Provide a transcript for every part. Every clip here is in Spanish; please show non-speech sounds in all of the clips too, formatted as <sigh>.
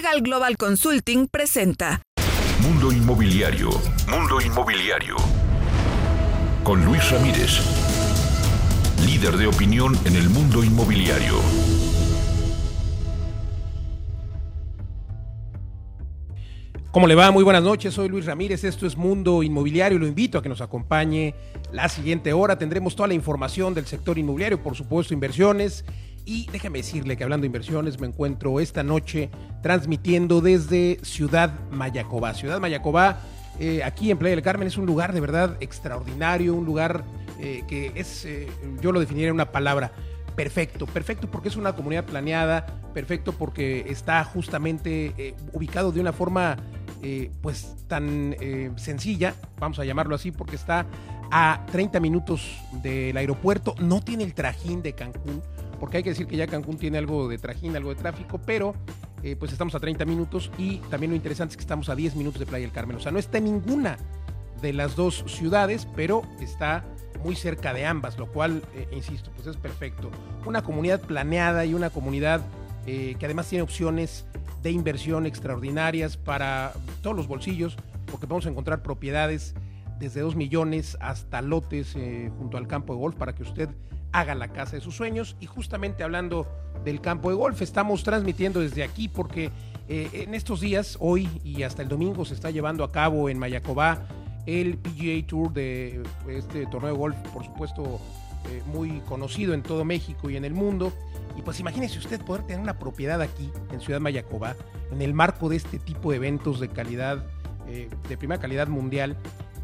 Legal Global Consulting presenta Mundo Inmobiliario. Mundo Inmobiliario. Con Luis Ramírez. Líder de opinión en el mundo inmobiliario. ¿Cómo le va? Muy buenas noches, soy Luis Ramírez, esto es Mundo Inmobiliario, lo invito a que nos acompañe la siguiente hora, tendremos toda la información del sector inmobiliario, por supuesto inversiones, y déjame decirle que hablando de inversiones me encuentro esta noche transmitiendo desde Ciudad Mayacobá. Ciudad Mayacobá, eh, aquí en Playa del Carmen, es un lugar de verdad extraordinario, un lugar eh, que es, eh, yo lo definiría en una palabra, perfecto. Perfecto porque es una comunidad planeada, perfecto porque está justamente ubicado de una forma pues tan sencilla, vamos a llamarlo así, porque está a 30 minutos del aeropuerto, no tiene el trajín de Cancún, porque hay que decir que ya Cancún tiene algo de trajín, algo de tráfico, pero eh, pues estamos a 30 minutos y también lo interesante es que estamos a 10 minutos de Playa del Carmen, o sea, no está en ninguna de las dos ciudades, pero está muy cerca de ambas, lo cual, insisto, pues es perfecto. Una comunidad planeada y una comunidad que además tiene opciones de inversión extraordinarias para todos los bolsillos, porque a encontrar propiedades desde 2 millones hasta lotes eh, junto al campo de golf para que usted haga la casa de sus sueños. Y justamente hablando del campo de golf, estamos transmitiendo desde aquí porque eh, en estos días, hoy y hasta el domingo, se está llevando a cabo en Mayacobá el PGA Tour de este torneo de golf, por supuesto, eh, muy conocido en todo México y en el mundo. Y pues imagínese usted poder tener una propiedad aquí en Ciudad Mayacobá, en el marco de este tipo de eventos de calidad, eh, de primera calidad mundial,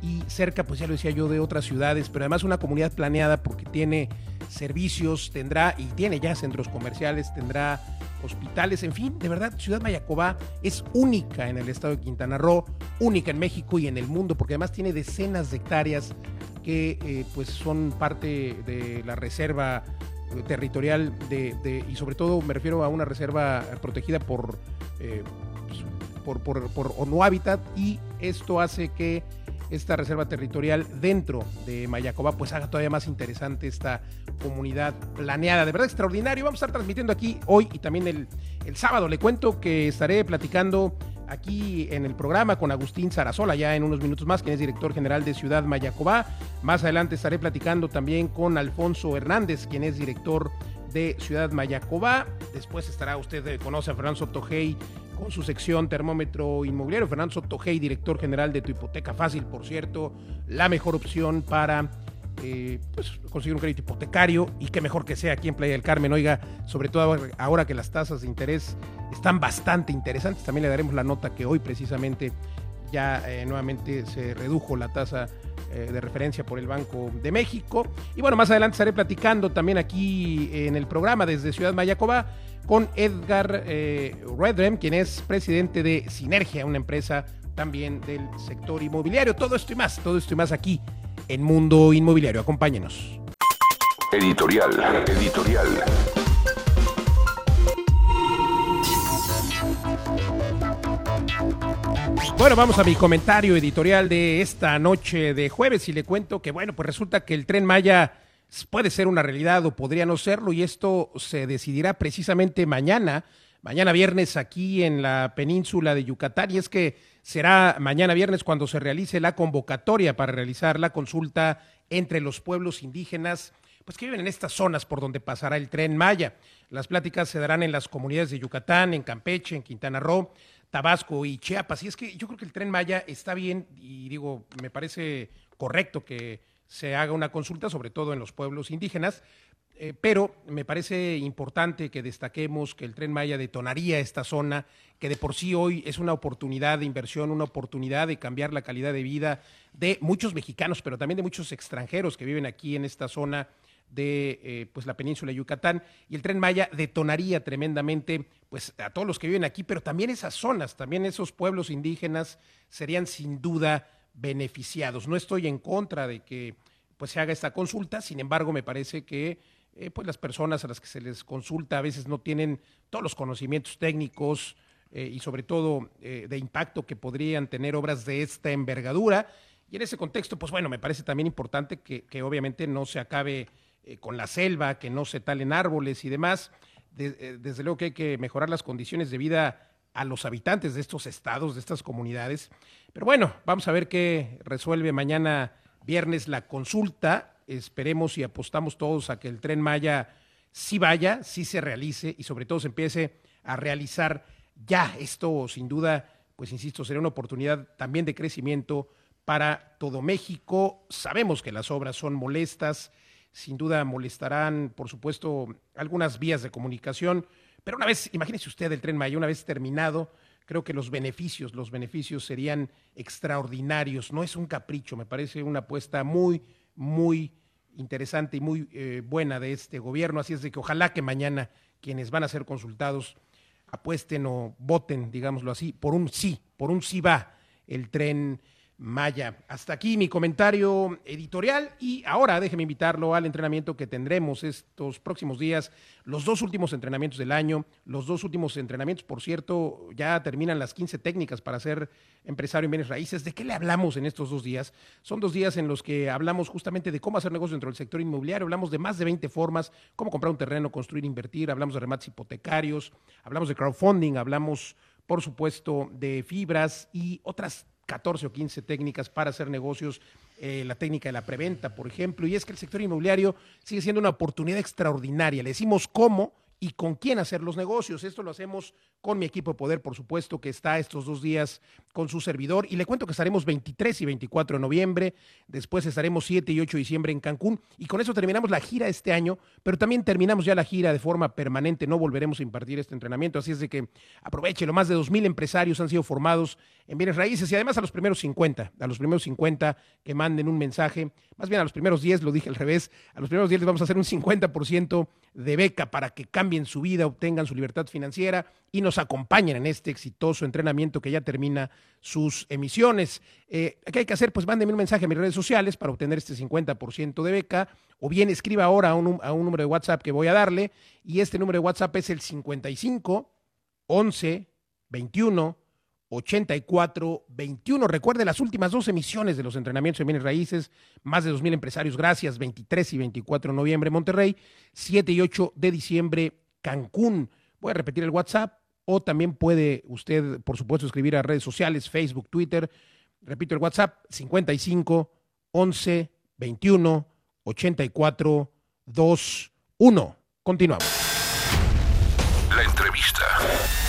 y cerca, pues ya lo decía yo, de otras ciudades, pero además una comunidad planeada porque tiene servicios, tendrá y tiene ya centros comerciales, tendrá hospitales, en fin, de verdad, Ciudad Mayacobá es única en el estado de Quintana Roo, única en México y en el mundo, porque además tiene decenas de hectáreas que eh, pues son parte de la reserva territorial de, y sobre todo me refiero a una reserva protegida por, eh, por, por, por ONU Habitat y esto hace que esta reserva territorial dentro de Mayacoba pues haga todavía más interesante esta comunidad planeada. De verdad extraordinario. Vamos a estar transmitiendo aquí hoy y también el, el sábado. Le cuento que estaré platicando aquí en el programa con Agustín Sarasola, ya en unos minutos más, quien es director general de Ciudad Mayacobá. Más adelante estaré platicando también con Alfonso Hernández, quien es director de Ciudad Mayacobá. Después estará usted, eh, conoce a Fernando Sotojey con su sección Termómetro Inmobiliario. Fernando Sotojey, director general de Tu Hipoteca Fácil, por cierto, la mejor opción para eh, pues, conseguir un crédito hipotecario y qué mejor que sea aquí en Playa del Carmen. Oiga, sobre todo ahora que las tasas de interés están bastante interesantes, también le daremos la nota que hoy precisamente ya eh, nuevamente se redujo la tasa eh, de referencia por el Banco de México. Y bueno, más adelante estaré platicando también aquí en el programa desde Ciudad Mayacoba con Edgar Redrem, quien es presidente de Sinergia, una empresa también del sector inmobiliario. Todo esto y más, todo esto y más aquí en Mundo Inmobiliario. Acompáñenos. Editorial, editorial. Bueno, vamos a mi comentario editorial de esta noche de jueves y le cuento que, bueno, pues resulta que el tren Maya puede ser una realidad o podría no serlo y esto se decidirá precisamente mañana, mañana viernes aquí en la península de Yucatán y es que será mañana viernes cuando se realice la convocatoria para realizar la consulta entre los pueblos indígenas pues que viven en estas zonas por donde pasará el tren Maya. Las pláticas se darán en las comunidades de Yucatán, en Campeche, en Quintana Roo, Tabasco y Chiapas. Y es que yo creo que el tren Maya está bien y digo, me parece correcto que se haga una consulta, sobre todo en los pueblos indígenas, eh, pero me parece importante que destaquemos que el tren Maya detonaría esta zona, que de por sí hoy es una oportunidad de inversión, una oportunidad de cambiar la calidad de vida de muchos mexicanos, pero también de muchos extranjeros que viven aquí en esta zona de eh, pues la península de Yucatán y el tren Maya detonaría tremendamente pues a todos los que viven aquí, pero también esas zonas, también esos pueblos indígenas serían sin duda beneficiados. No estoy en contra de que pues se haga esta consulta, sin embargo me parece que eh, pues las personas a las que se les consulta a veces no tienen todos los conocimientos técnicos eh, y sobre todo de impacto que podrían tener obras de esta envergadura. Y en ese contexto, pues bueno, me parece también importante que, que obviamente no se acabe con la selva, que no se talen árboles y demás. desde luego que hay que mejorar las condiciones de vida a los habitantes de estos estados, de estas comunidades. Pero bueno, vamos a ver qué resuelve mañana viernes la consulta. Esperemos y apostamos todos a que el tren Maya sí vaya, sí se realice y sobre todo se empiece a realizar ya. Esto sin duda, pues insisto, será una oportunidad también de crecimiento para todo México. Sabemos que las obras son molestas, sin duda molestarán, por supuesto, algunas vías de comunicación, pero una vez, imagínese usted el tren Maya, una vez terminado, creo que los beneficios, los beneficios serían extraordinarios. No es un capricho, me parece una apuesta muy, muy interesante y muy eh, buena de este gobierno. Así es de que ojalá que mañana quienes van a ser consultados apuesten o voten, digámoslo así, por un sí, por un sí va el tren Maya. Hasta aquí mi comentario editorial y ahora déjeme invitarlo al entrenamiento que tendremos estos próximos días, los dos últimos entrenamientos del año, los dos últimos entrenamientos, por cierto, ya terminan las 15 técnicas para ser empresario en bienes raíces. ¿De qué le hablamos en estos dos días? Son dos días en los que hablamos justamente de cómo hacer negocios dentro del sector inmobiliario, hablamos de más de 20 formas, cómo comprar un terreno, construir, invertir, hablamos de remates hipotecarios, hablamos de crowdfunding, hablamos, por supuesto, de fibras y otras 14 o 15 técnicas para hacer negocios, eh, la técnica de la preventa, por ejemplo, y es que el sector inmobiliario sigue siendo una oportunidad extraordinaria. Le decimos cómo y con quién hacer los negocios. Esto lo hacemos con mi equipo de poder, por supuesto, que está estos dos días con su servidor. Y le cuento que estaremos 23 y 24 de noviembre, después estaremos 7 y 8 de diciembre en Cancún. Y con eso terminamos la gira este año, pero también terminamos ya la gira de forma permanente. No volveremos a impartir este entrenamiento. Así es de que aproveche, lo más de 2.000 empresarios han sido formados en bienes raíces y además a los primeros 50, a los primeros 50 que manden un mensaje, más bien a los primeros 10, lo dije al revés, a los primeros 10 les vamos a hacer un 50% de beca para que cambien su vida, obtengan su libertad financiera y nos acompañen en este exitoso entrenamiento que ya termina sus emisiones. Eh, ¿Qué hay que hacer? Pues mándenme un mensaje a mis redes sociales para obtener este 50% de beca o bien escriba ahora a un, a un número de WhatsApp que voy a darle y este número de WhatsApp es el 55 11 21 84-21. Recuerde las últimas dos emisiones de los entrenamientos de bienes raíces, más de 2.000 empresarios, gracias, 23 y 24 de noviembre Monterrey, 7 y 8 de diciembre Cancún. Voy a repetir el WhatsApp o también puede usted, por supuesto, escribir a redes sociales, Facebook, Twitter. Repito el WhatsApp, 55 11 21 84 21. Continuamos. La entrevista.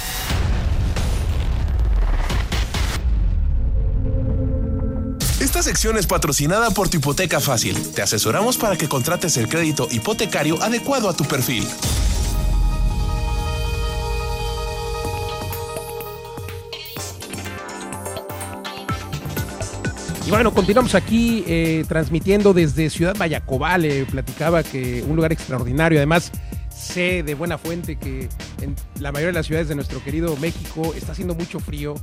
Esta sección es patrocinada por tu hipoteca fácil. Te asesoramos para que contrates el crédito hipotecario adecuado a tu perfil. Y bueno, continuamos aquí eh, transmitiendo desde Ciudad Mayacobá. Le platicaba que un lugar extraordinario. Además, sé de buena fuente que en la mayoría de las ciudades de nuestro querido México está haciendo mucho frío.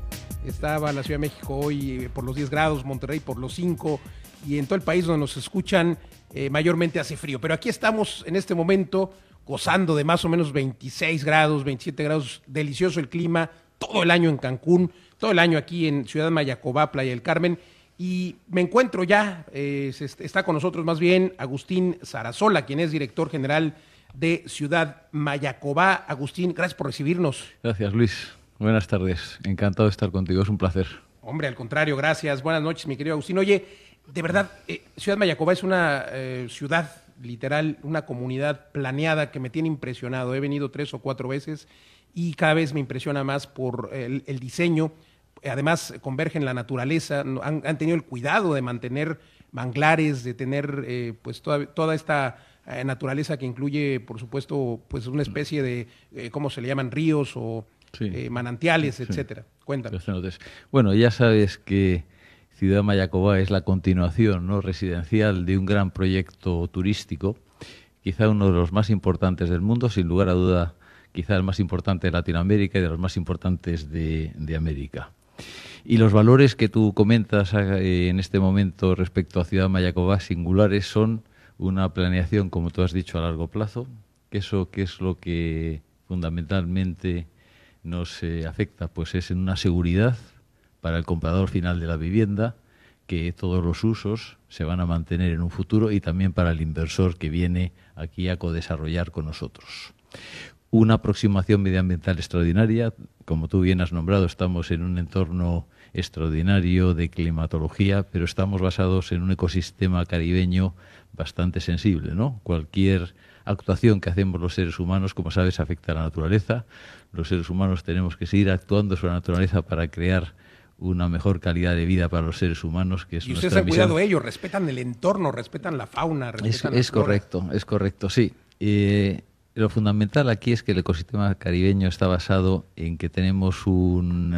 Estaba la Ciudad de México hoy eh, por los 10 grados, Monterrey por los 5 y en todo el país donde nos escuchan eh, mayormente hace frío. Pero aquí estamos en este momento gozando de más o menos 26 grados, 27 grados, delicioso el clima, todo el año en Cancún, todo el año aquí en Ciudad Mayacobá, Playa del Carmen. Y me encuentro ya, eh, está con nosotros más bien Agustín Sarasola, quien es director general de Ciudad Mayacobá. Agustín, gracias por recibirnos. Gracias, Luis. Buenas tardes. Encantado de estar contigo. Es un placer. Hombre, al contrario, gracias. Buenas noches, mi querido Agustín. Oye, de verdad, eh, Ciudad Mayacobá es una eh, ciudad literal, una comunidad planeada que me tiene impresionado. He venido tres o cuatro veces y cada vez me impresiona más por el, diseño además convergen la naturaleza, han, tenido el cuidado de mantener manglares, de tener eh, pues toda, toda esta eh, naturaleza que incluye, por supuesto, pues una especie de, ¿cómo se le llaman? Ríos o sí. eh, manantiales, sí. etcétera. Cuéntanos. Bueno, ya sabes que Ciudad Mayacobá es la continuación no residencial de un gran proyecto turístico, quizá uno de los más importantes del mundo, sin lugar a duda, quizá el más importante de Latinoamérica y de los más importantes de, de América. Y los valores que tú comentas eh, en este momento respecto a Ciudad Mayacobá singulares son una planeación, como tú has dicho, a largo plazo, que eso que es lo que fundamentalmente nos eh, afecta, pues es en una seguridad para el comprador final de la vivienda, que todos los usos se van a mantener en un futuro y también para el inversor que viene aquí a codesarrollar con nosotros una aproximación medioambiental extraordinaria. Como tú bien has nombrado, estamos en un entorno extraordinario de climatología, pero estamos basados en un ecosistema caribeño bastante sensible, ¿no? Cualquier actuación que hacemos los seres humanos, como sabes, afecta a la naturaleza. Los seres humanos tenemos que seguir actuando sobre la naturaleza para crear una mejor calidad de vida para los seres humanos. Que es y ustedes han cuidado ellos, respetan el entorno, respetan la fauna. Respetan es, correcto, es correcto, sí. Eh, lo fundamental aquí es que el ecosistema caribeño está basado en que tenemos un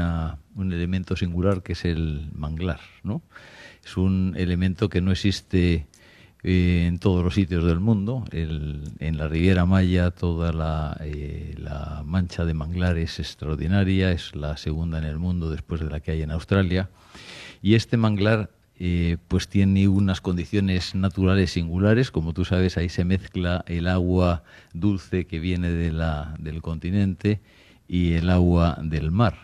elemento singular que es el manglar, ¿no? Es un elemento que no existe eh, en todos los sitios del mundo. en la Riviera Maya toda la, eh, mancha de manglar es extraordinaria, es la segunda en el mundo después de la que hay en Australia. Y este manglar eh, pues tiene unas condiciones naturales singulares. Como tú sabes, ahí se mezcla el agua dulce que viene de del continente y el agua del mar.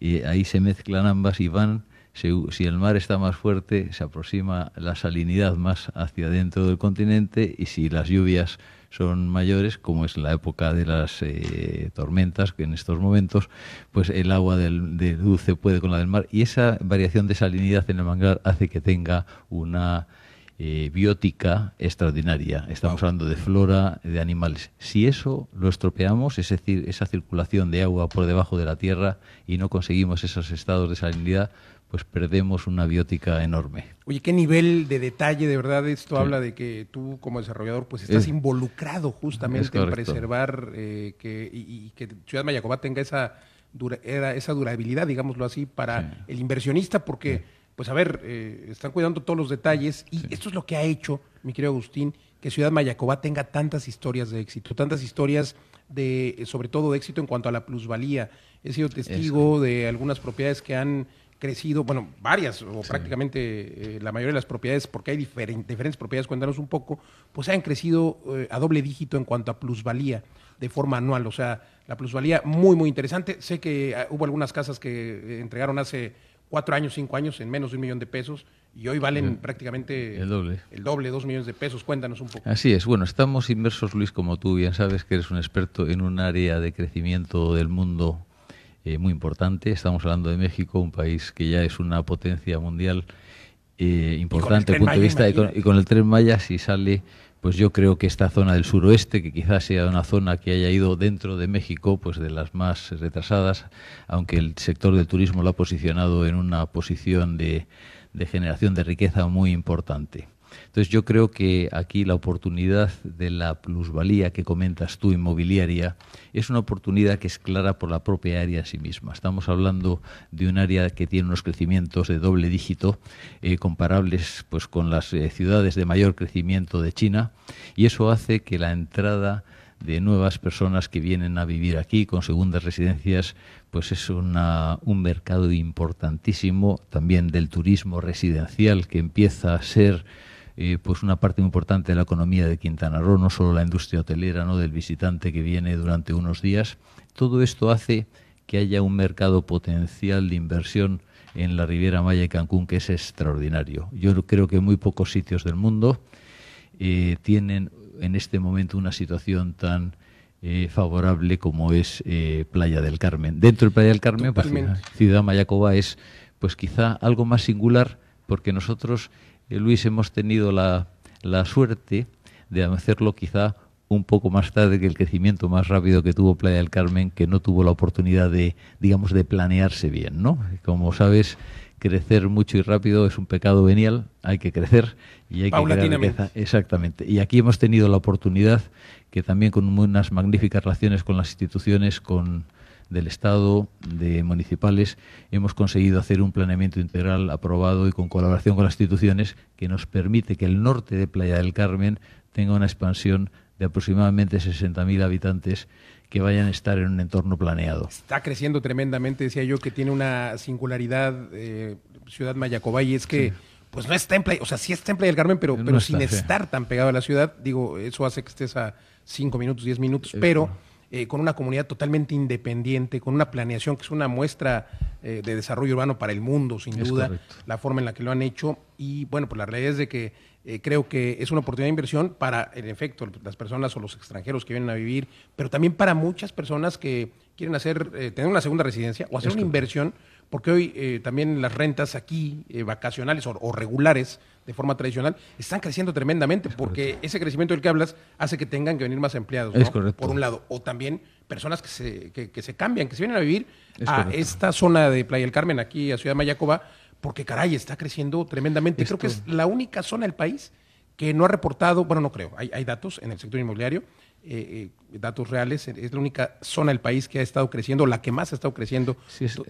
Y ahí se mezclan ambas y van, si, si, el mar está más fuerte, se aproxima la salinidad más hacia dentro del continente y si las lluvias son mayores, como es la época de las eh, tormentas, que en estos momentos, pues el agua del, de dulce puede con la del mar y esa variación de salinidad en el manglar hace que tenga una eh, biótica extraordinaria. Estamos hablando de flora, de animales. Si eso lo estropeamos, es decir, esa circulación de agua por debajo de la tierra y no conseguimos esos estados de salinidad, pues perdemos una biótica enorme. Oye, qué nivel de detalle, de verdad, esto habla de que tú como desarrollador pues estás involucrado justamente en preservar eh, que, y, que Ciudad Mayacobá tenga esa, esa durabilidad, digámoslo así, para el inversionista, porque, pues a ver, eh, están cuidando todos los detalles y esto es lo que ha hecho, mi querido Agustín, que Ciudad Mayacobá tenga tantas historias de éxito, tantas historias de, sobre todo de éxito en cuanto a la plusvalía. He sido testigo de algunas propiedades que han crecido, bueno, varias o prácticamente eh, la mayoría de las propiedades, porque hay diferentes propiedades, cuéntanos un poco, pues han crecido eh, a doble dígito en cuanto a plusvalía de forma anual, o sea, la plusvalía muy, muy interesante. Sé que ah, hubo algunas casas que eh, entregaron hace cuatro años, cinco años, en menos de un millón de pesos, y hoy valen prácticamente el doble. El doble, dos millones de pesos. Cuéntanos un poco. Así es. Bueno, estamos inmersos, Luis, como tú bien sabes, que eres un experto en un área de crecimiento del mundo eh, muy importante. Estamos hablando de México, un país que ya es una potencia mundial eh, importante desde el punto de vista y con, el tren Maya si sale pues yo creo que esta zona del suroeste, que quizás sea una zona que haya ido dentro de México, pues de las más retrasadas, aunque el sector del turismo lo ha posicionado en una posición de generación de riqueza muy importante. Entonces yo creo que aquí la oportunidad de la plusvalía que comentas tú inmobiliaria es una oportunidad que es clara por la propia área en sí misma. Estamos hablando de un área que tiene unos crecimientos de doble dígito eh, comparables pues con las eh, ciudades de mayor crecimiento de China y eso hace que la entrada de nuevas personas que vienen a vivir aquí con segundas residencias, pues es una, un mercado importantísimo también del turismo residencial que empieza a ser eh, pues una parte muy importante de la economía de Quintana Roo, no solo la industria hotelera, no del visitante que viene durante unos días. Todo esto hace que haya un mercado potencial de inversión en la Riviera Maya y Cancún que es extraordinario. Yo creo que muy pocos sitios del mundo eh, tienen en este momento una situación tan eh, favorable como es Playa del Carmen. Dentro de Playa del Carmen, pues, Ciudad Mayacoba es pues quizá algo más singular porque nosotros Luis, hemos tenido la, suerte de hacerlo quizá un poco más tarde que el crecimiento más rápido que tuvo Playa del Carmen, que no tuvo la oportunidad de, digamos, de planearse bien, ¿no? Como sabes, crecer mucho y rápido es un pecado venial, hay que crecer y hay que crear riqueza. Exactamente. Y aquí hemos tenido la oportunidad que también con unas magníficas relaciones con las instituciones, con del Estado, de municipales, hemos conseguido hacer un planeamiento integral aprobado y con colaboración con las instituciones que nos permite que el norte de Playa del Carmen tenga una expansión de aproximadamente 60.000 habitantes que vayan a estar en un entorno planeado. Está creciendo tremendamente, decía yo, que tiene una singularidad eh, Ciudad Mayacobay, y es que pues no está en Playa, o sea, sí está en Playa del Carmen, pero, pero sin estar tan pegado a la ciudad, digo, eso hace que estés a 5 minutos, 10 minutos, pero... Eh, con una comunidad totalmente independiente, con una planeación que es una muestra de desarrollo urbano para el mundo, sin duda, la forma en la que lo han hecho. Y bueno, pues la realidad es de que creo que es una oportunidad de inversión para, en efecto, las personas o los extranjeros que vienen a vivir, pero también para muchas personas que quieren hacer, tener una segunda residencia o hacer una inversión porque hoy eh, también las rentas aquí, eh, vacacionales o, regulares, de forma tradicional, están creciendo tremendamente, porque ese crecimiento del que hablas hace que tengan que venir más empleados, por un lado, o también personas que se, que, se cambian, que se vienen a vivir a esta zona de Playa del Carmen, aquí a Ciudad Mayacoba, porque caray, está creciendo tremendamente. Creo que es la única zona del país que no ha reportado, bueno, no creo, hay, hay datos en el sector inmobiliario, eh, eh, datos reales, es la única zona del país que ha estado creciendo, la que más ha estado creciendo,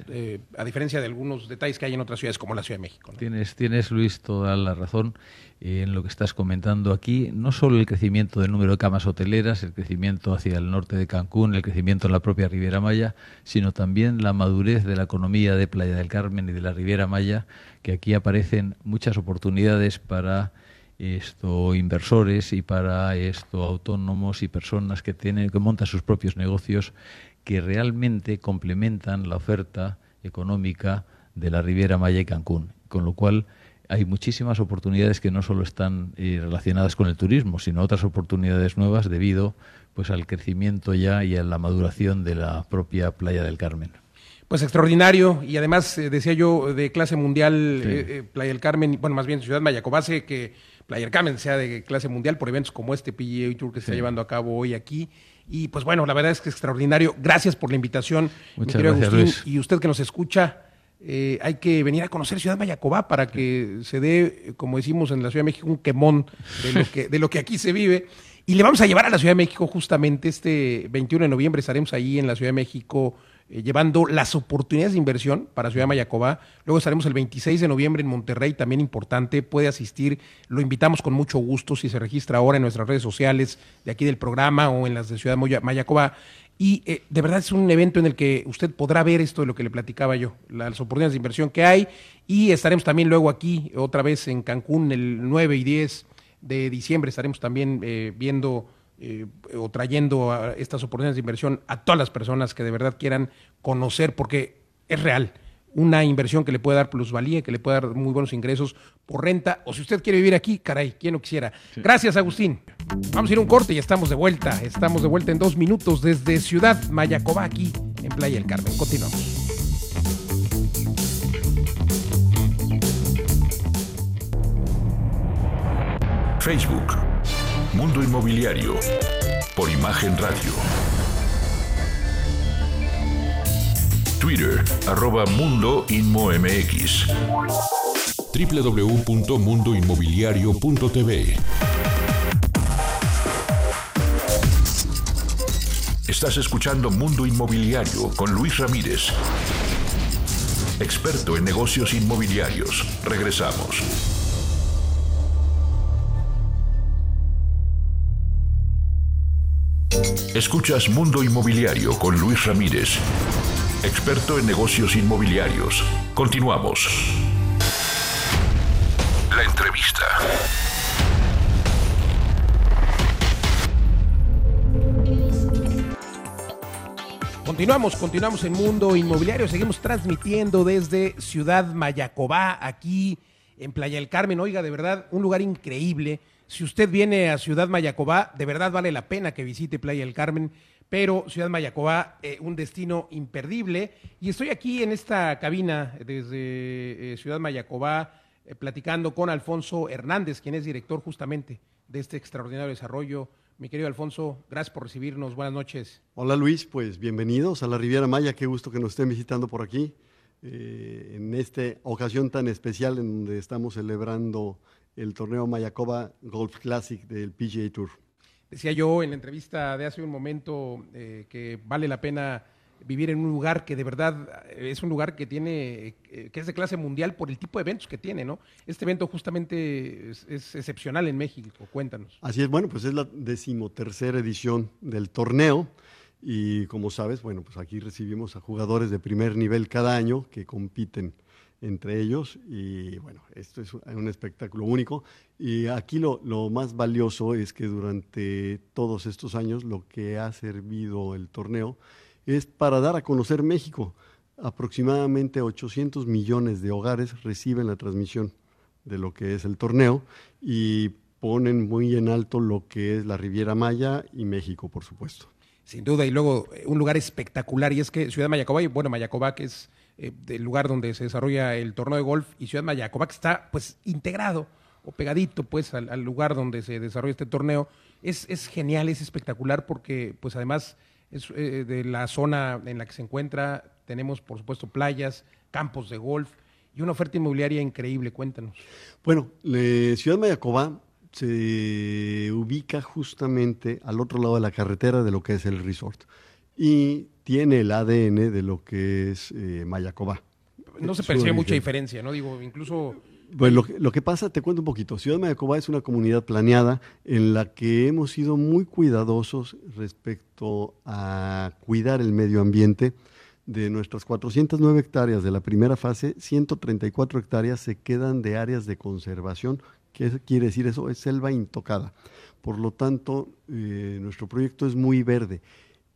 eh, a diferencia de algunos detalles que hay en otras ciudades como la Ciudad de México. Tienes, tienes, Luis, toda la razón en lo que estás comentando aquí. No solo el crecimiento del número de camas hoteleras, el crecimiento hacia el norte de Cancún, el crecimiento en la propia Riviera Maya, sino también la madurez de la economía de Playa del Carmen y de la Riviera Maya, que aquí aparecen muchas oportunidades para esto inversores y para esto autónomos y personas que tienen que montan sus propios negocios que realmente complementan la oferta económica de la Riviera Maya y Cancún, con lo cual hay muchísimas oportunidades que no solo están eh, relacionadas con el turismo, sino otras oportunidades nuevas debido pues al crecimiento ya y a la maduración de la propia Playa del Carmen. Pues extraordinario. Y además eh, decía yo de clase mundial eh, Playa del Carmen, bueno más bien Ciudad Mayacobase que Player Carmen sea de clase mundial por eventos como este PGA Tour que se está llevando a cabo hoy aquí. Y pues bueno, la verdad es que es extraordinario. Gracias por la invitación, Muchas mi querido Agustín. Y usted que nos escucha, eh, hay que venir a conocer Ciudad Mayacobá para que se dé, como decimos en la Ciudad de México, un quemón de lo que, de lo que aquí se vive. Y le vamos a llevar a la Ciudad de México justamente este 21 de noviembre. Estaremos ahí en la Ciudad de México eh, llevando las oportunidades de inversión para Ciudad Mayacobá. Luego estaremos el 26 de noviembre en Monterrey, también importante, puede asistir, lo invitamos con mucho gusto si se registra ahora en nuestras redes sociales de aquí del programa o en las de Ciudad Mayacobá. Y eh, de verdad es un evento en el que usted podrá ver esto de lo que le platicaba yo, las oportunidades de inversión que hay. Y estaremos también luego aquí, otra vez en Cancún, el 9 y 10 de diciembre, estaremos también eh, viendo eh, o trayendo a estas oportunidades de inversión a todas las personas que de verdad quieran conocer, porque es real. Una inversión que le puede dar plusvalía, que le puede dar muy buenos ingresos por renta, o si usted quiere vivir aquí, caray, quien no quisiera. Gracias, Agustín. Vamos a ir a un corte y estamos de vuelta. Estamos de vuelta en dos minutos desde Ciudad Mayacobá, aquí en Playa del Carmen. Continuamos. Facebook Mundo Inmobiliario por Imagen Radio. Twitter, arroba Mundo Inmo MX. www.mundoinmobiliario.tv. Estás escuchando Mundo Inmobiliario con Luis Ramírez, experto en negocios inmobiliarios. Regresamos. Escuchas Mundo Inmobiliario con Luis Ramírez, experto en negocios inmobiliarios. Continuamos. La entrevista. Continuamos, continuamos en Mundo Inmobiliario. Seguimos transmitiendo desde Ciudad Mayacobá, aquí en Playa del Carmen. Oiga, de verdad, un lugar increíble si usted viene a Ciudad Mayacobá, de verdad vale la pena que visite Playa del Carmen, pero Ciudad Mayacobá, eh, un destino imperdible. Y estoy aquí en esta cabina desde eh, Ciudad Mayacobá, eh, platicando con Alfonso Hernández, quien es director justamente de este extraordinario desarrollo. Mi querido Alfonso, gracias por recibirnos. Buenas noches. Hola Luis, pues bienvenidos a la Riviera Maya. Qué gusto que nos estén visitando por aquí. en esta ocasión tan especial en donde estamos celebrando el torneo Mayacoba Golf Classic del PGA Tour. Decía yo en la entrevista de hace un momento eh, que vale la pena vivir en un lugar que de verdad eh, es un lugar que tiene, eh, que es de clase mundial por el tipo de eventos que tiene, ¿no? Este evento justamente es, es, excepcional en México, cuéntanos. Así es, bueno, pues es la decimotercera edición del torneo y como sabes, bueno, pues aquí recibimos a jugadores de primer nivel cada año que compiten entre ellos y bueno, esto es un espectáculo único y aquí lo, lo, más valioso es que durante todos estos años lo que ha servido el torneo es para dar a conocer México. aproximadamente 800 millones de hogares reciben la transmisión de lo que es el torneo y ponen muy en alto lo que es la Riviera Maya y México, por supuesto. Sin duda, y luego eh, un lugar espectacular, y es que Ciudad Mayacoba, y bueno, Mayacoba que es eh, el lugar donde se desarrolla el torneo de golf, y Ciudad Mayacoba que está pues integrado o pegadito pues al, lugar donde se desarrolla este torneo, es, es, genial, es espectacular porque pues además es, eh, de la zona en la que se encuentra tenemos por supuesto playas, campos de golf y una oferta inmobiliaria increíble, cuéntanos. Bueno, Ciudad Mayacoba se ubica justamente al otro lado de la carretera de lo que es el resort. Y tiene el ADN de lo que es eh, Mayacobá. No se percibe mucha diferencia, ¿no? Digo, incluso... Bueno, lo, que pasa, te cuento un poquito. Ciudad de Mayacobá es una comunidad planeada en la que hemos sido muy cuidadosos respecto a cuidar el medio ambiente. De nuestras 409 hectáreas de la primera fase, 134 hectáreas se quedan de áreas de conservación ¿Qué quiere decir eso? Es selva intocada. Por lo tanto, eh, nuestro proyecto es muy verde.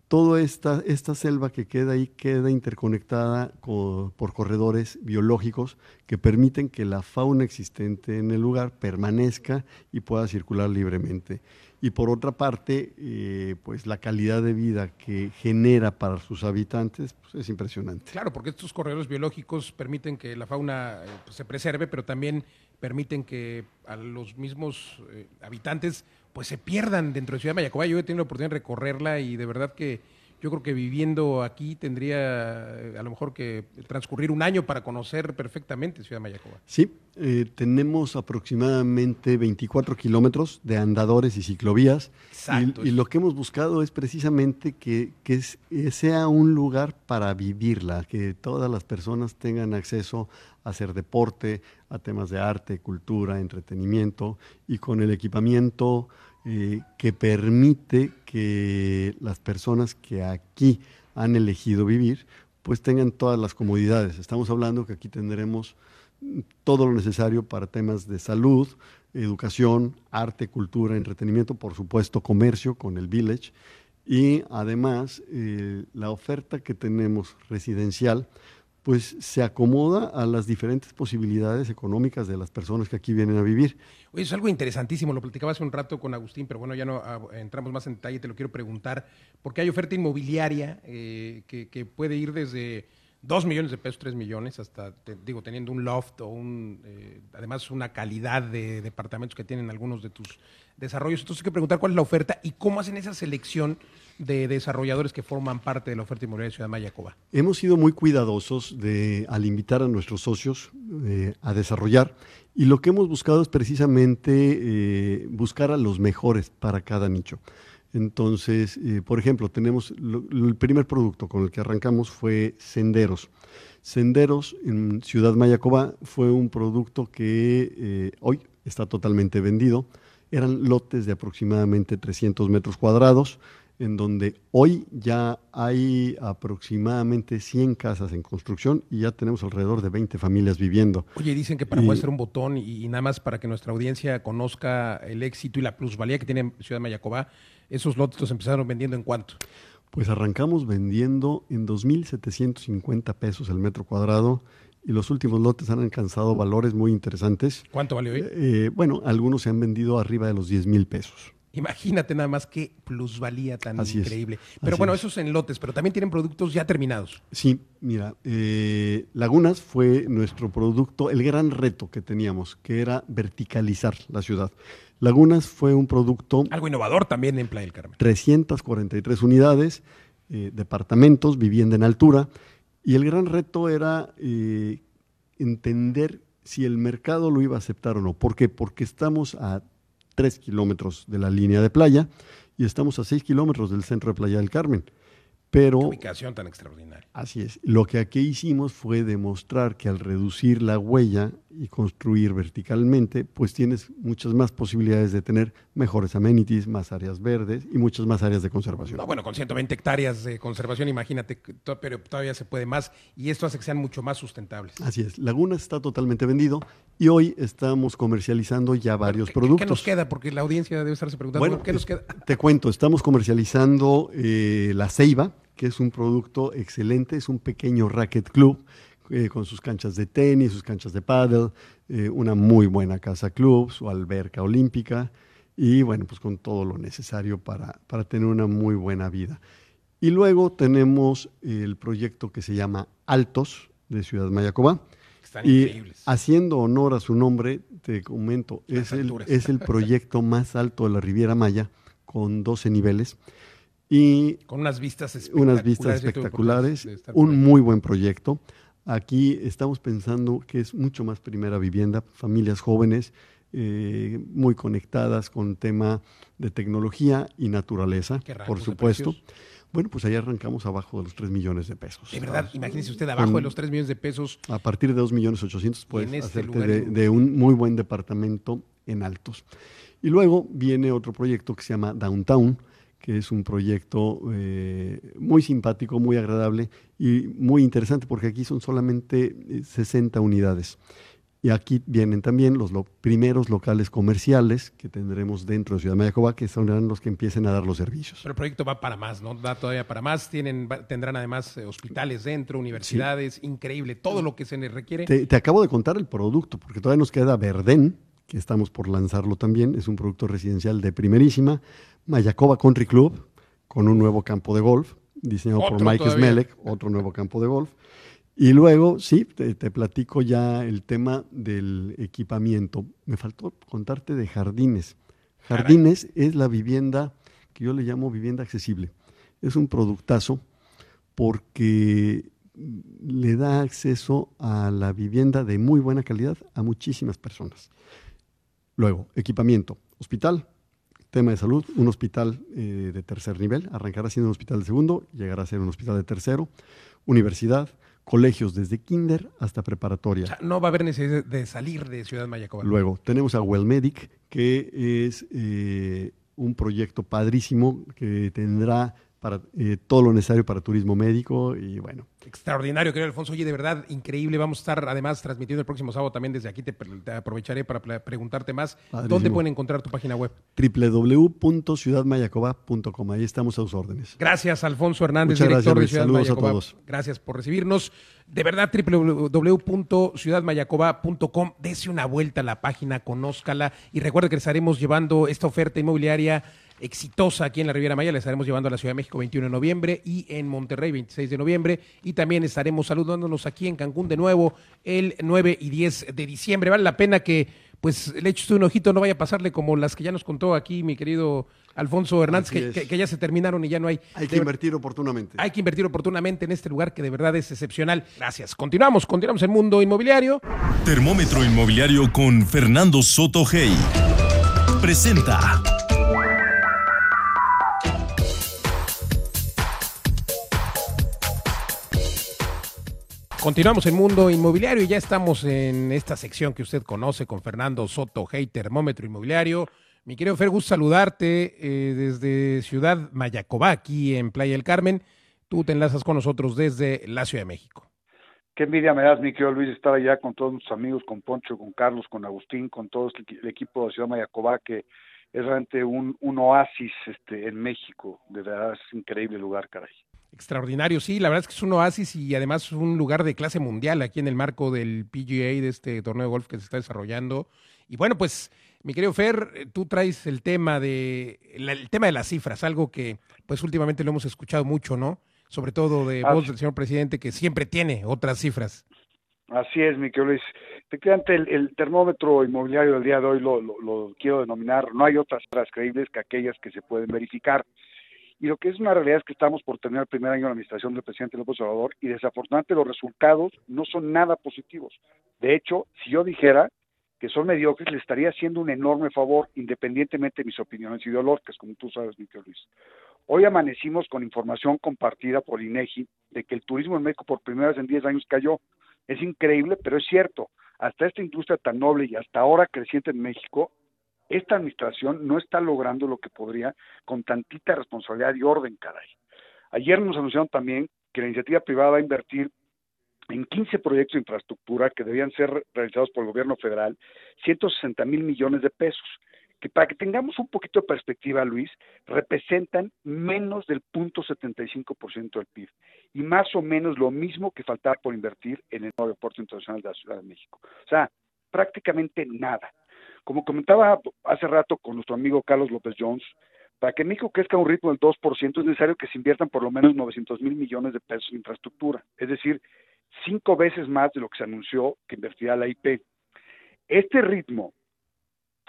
Toda esta, esta selva que queda ahí queda interconectada por corredores biológicos que permiten que la fauna existente en el lugar permanezca y pueda circular libremente. Y por otra parte, eh, pues la calidad de vida que genera para sus habitantes pues, es impresionante. Claro, porque estos corredores biológicos permiten que la fauna eh, pues, se preserve, pero también permiten que a los mismos eh, habitantes pues se pierdan dentro de Ciudad Mayacoba. Yo he tenido la oportunidad de recorrerla y de verdad que yo creo que viviendo aquí tendría eh, a lo mejor que transcurrir un año para conocer perfectamente Ciudad Mayacoba. Sí, eh, tenemos aproximadamente 24 kilómetros de andadores y ciclovías. Exacto. Y, lo que hemos buscado es precisamente que, que sea un lugar para vivirla, que todas las personas tengan acceso a hacer deporte, a temas de arte, cultura, entretenimiento y con el equipamiento eh, que permite que las personas que aquí han elegido vivir, pues tengan todas las comodidades. Estamos hablando que aquí tendremos todo lo necesario para temas de salud, educación, arte, cultura, entretenimiento, por supuesto comercio con el village y además eh, la oferta que tenemos residencial pues se acomoda a las diferentes posibilidades económicas de las personas que aquí vienen a vivir. Oye, es algo interesantísimo, lo platicaba hace un rato con Agustín, pero bueno, ya no ah, entramos más en detalle, te lo quiero preguntar, porque hay oferta inmobiliaria eh, que, puede ir desde 2 millones de pesos, 3 millones, hasta, digo, teniendo un loft o un, eh, además una calidad de departamentos que tienen algunos de tus desarrollos. Entonces hay que preguntar cuál es la oferta y cómo hacen esa selección de desarrolladores que forman parte de la oferta inmobiliaria de Ciudad Mayacoba? Hemos sido muy cuidadosos de, al invitar a nuestros socios eh, a desarrollar y lo que hemos buscado es precisamente eh, buscar a los mejores para cada nicho. Entonces, eh, por ejemplo, tenemos el primer producto con el que arrancamos fue Senderos. Senderos en Ciudad Mayacoba fue un producto que hoy está totalmente vendido. Eran lotes de aproximadamente 300 metros cuadrados en donde hoy ya hay aproximadamente 100 casas en construcción y ya tenemos alrededor de 20 familias viviendo. Oye, dicen que para poder ser un botón y, nada más para que nuestra audiencia conozca el éxito y la plusvalía que tiene Ciudad Mayacobá, esos lotes los empezaron vendiendo en cuánto? Pues arrancamos vendiendo en 2.750 pesos el metro cuadrado y los últimos lotes han alcanzado valores muy interesantes. ¿Cuánto vale hoy? Eh, bueno, algunos se han vendido arriba de los 10 mil pesos. Imagínate nada más qué plusvalía tan increíble. Pero bueno, esos en lotes, pero también tienen productos ya terminados. Sí, mira, eh, Lagunas fue nuestro producto, el gran reto que teníamos, que era verticalizar la ciudad. Lagunas fue un producto... Algo innovador también en Playa del Carmen. 343 unidades, eh, departamentos, vivienda en altura, y el gran reto era eh, entender si el mercado lo iba a aceptar o no. ¿Por qué? Porque estamos a 3 kilómetros de la línea de playa y estamos a 6 kilómetros del centro de Playa del Carmen. Pero, Qué ubicación tan extraordinaria. Así es. Lo que aquí hicimos fue demostrar que al reducir la huella y construir verticalmente, pues tienes muchas más posibilidades de tener mejores amenities, más áreas verdes y muchas más áreas de conservación. bueno, con 120 hectáreas de conservación, imagínate, pero todavía se puede más y esto hace que sean mucho más sustentables. Así es. Laguna está totalmente vendido y hoy estamos comercializando ya varios productos. ¿Qué nos queda? Porque la audiencia debe estarse preguntando, ¿qué nos queda? Te cuento, estamos comercializando eh, la ceiba, que es un producto excelente, es un pequeño racket club eh, con sus canchas de tenis, sus canchas de paddle, eh, una muy buena casa club, su alberca olímpica y bueno, pues con todo lo necesario para, para tener una muy buena vida. Y luego tenemos el proyecto que se llama Altos de Ciudad Mayacobá. Están y increíbles. haciendo honor a su nombre, te comento, Las es el, es el <laughs> proyecto más alto de la Riviera Maya, con 12 niveles. Y Con unas vistas espectaculares. unas vistas espectaculares, un muy buen proyecto. Aquí estamos pensando que es mucho más primera vivienda, familias jóvenes, eh, muy conectadas con tema de tecnología y naturaleza, ¿Qué rangos por supuesto. Bueno, pues ahí arrancamos abajo de los 3 millones de pesos. De verdad, imagínese usted abajo Con- de los 3 millones de pesos. A partir de 2 millones 800 puedes este hacerte de, un muy buen departamento en Altos. Y luego viene otro proyecto que se llama Downtown, que es un proyecto eh, muy simpático, muy agradable y muy interesante porque aquí son solamente eh, 60 unidades. Y aquí vienen también los lo- primeros locales comerciales que tendremos dentro de Ciudad Mayacoba, que serán los que empiecen a dar los servicios. Pero el proyecto va para más, ¿no? Da todavía para más. Tienen, va- tendrán además eh, hospitales dentro, universidades, increíble. Todo lo que se les requiere. Te, te acabo de contar el producto, porque todavía nos queda Verdén, que estamos por lanzarlo también. Es un producto residencial de primerísima. Mayacoba Country Club, con un nuevo campo de golf, diseñado por Mike todavía. Smelek, otro nuevo campo de golf. Y luego, sí, te, te platico ya el tema del equipamiento. Me faltó contarte de jardines. Jardines es la vivienda que yo le llamo vivienda accesible. Es un productazo porque le da acceso a la vivienda de muy buena calidad a muchísimas personas. Luego, equipamiento, hospital, tema de salud, un hospital eh, de tercer nivel, arrancará siendo un hospital de segundo, llegará a ser un hospital de tercero, universidad, colegios desde kinder hasta O preparatoria. sea, no va a haber necesidad de salir de Ciudad Mayacoba. Luego, tenemos a Wellmedic, que es eh, un proyecto padrísimo que tendrá para, eh, todo lo necesario para turismo médico y bueno, Extraordinario, querido Alfonso. Oye, de verdad, increíble. Vamos a estar además transmitiendo el próximo sábado también desde aquí. Te, aprovecharé para preguntarte más. ¿Dónde pueden encontrar tu página web? www.ciudadmayacoba.com. Ahí estamos a sus órdenes. Gracias, Alfonso Hernández, Muchas director gracias, de Ciudad. Saludos a Mayacoba. todos. Gracias por recibirnos. De verdad, www.ciudadmayacoba.com. Dese una vuelta a la página, conózcala y recuerde que les estaremos llevando esta oferta inmobiliaria exitosa aquí en la Riviera Maya. La estaremos llevando a la Ciudad de México 21 de noviembre y en Monterrey 26 de noviembre. Y también estaremos saludándonos aquí en Cancún de nuevo el 9 y 10 de diciembre. Vale la pena que pues le eches un ojito, no vaya a pasarle como las que ya nos contó aquí mi querido Alfonso Hernández, que, es. que- que ya se terminaron y ya no hay. Hay que De invertir oportunamente. hay que invertir oportunamente en este lugar que de verdad es excepcional. Gracias. Continuamos, continuamos en Mundo Inmobiliario. Termómetro inmobiliario con Fernando Soto Hey. Presenta. Continuamos en Mundo Inmobiliario y ya estamos en esta sección que usted conoce con Fernando Soto, Hey, Termómetro Inmobiliario. Mi querido Fer, gusto saludarte eh, desde Ciudad Mayacobá, aquí en Playa del Carmen. Tú te enlazas con nosotros desde la Ciudad de México. Qué envidia me das, mi querido Luis, estar allá con todos nuestros amigos, con Poncho, con Carlos, con Agustín, con todo el equi- el equipo de Ciudad Mayacobá, que es realmente un, un oasis este, en México. De verdad, es increíble lugar, caray. Extraordinario, sí, la verdad es que es un oasis y además un lugar de clase mundial aquí en el marco del PGA, de este torneo de golf que se está desarrollando. Y bueno, pues, mi querido Fer, eh, tú traes el tema de la- el tema de las cifras, algo que pues últimamente lo hemos escuchado mucho, ¿no? Sobre todo de voz del señor presidente que siempre tiene otras cifras. Así es, mi querido Luis. Efectivamente, el, el termómetro inmobiliario del día de hoy lo, lo- lo quiero denominar, no hay otras cifras creíbles que aquellas que se pueden verificar. Y lo que es una realidad es que estamos por terminar el primer año de la administración del presidente López Obrador y desafortunadamente los resultados no son nada positivos. De hecho, si yo dijera que son mediocres, le estaría haciendo un enorme favor, independientemente de mis opiniones ideológicas, como tú sabes, mi Luis. Hoy amanecimos con información compartida por INEGI de que el turismo en México por primera vez en 10 años cayó. Es increíble, pero es cierto. Hasta esta industria tan noble y hasta ahora creciente en México, esta administración no está logrando lo que podría con tantita responsabilidad y orden, caray. Ayer nos anunciaron también que la iniciativa privada va a invertir en 15 proyectos de infraestructura que debían ser realizados por el gobierno federal, 160 mil millones de pesos, que para que tengamos un poquito de perspectiva, Luis, representan menos del 0.75% del PIB y más o menos lo mismo que faltaba por invertir en el nuevo aeropuerto internacional de la Ciudad de México. O sea, prácticamente nada. Como comentaba hace rato con nuestro amigo Carlos López Jones, para que México crezca a un ritmo del 2% es necesario que se inviertan por lo menos 900 mil millones de pesos en infraestructura, es decir, cinco veces más de lo que se anunció que invertirá la IP. Este ritmo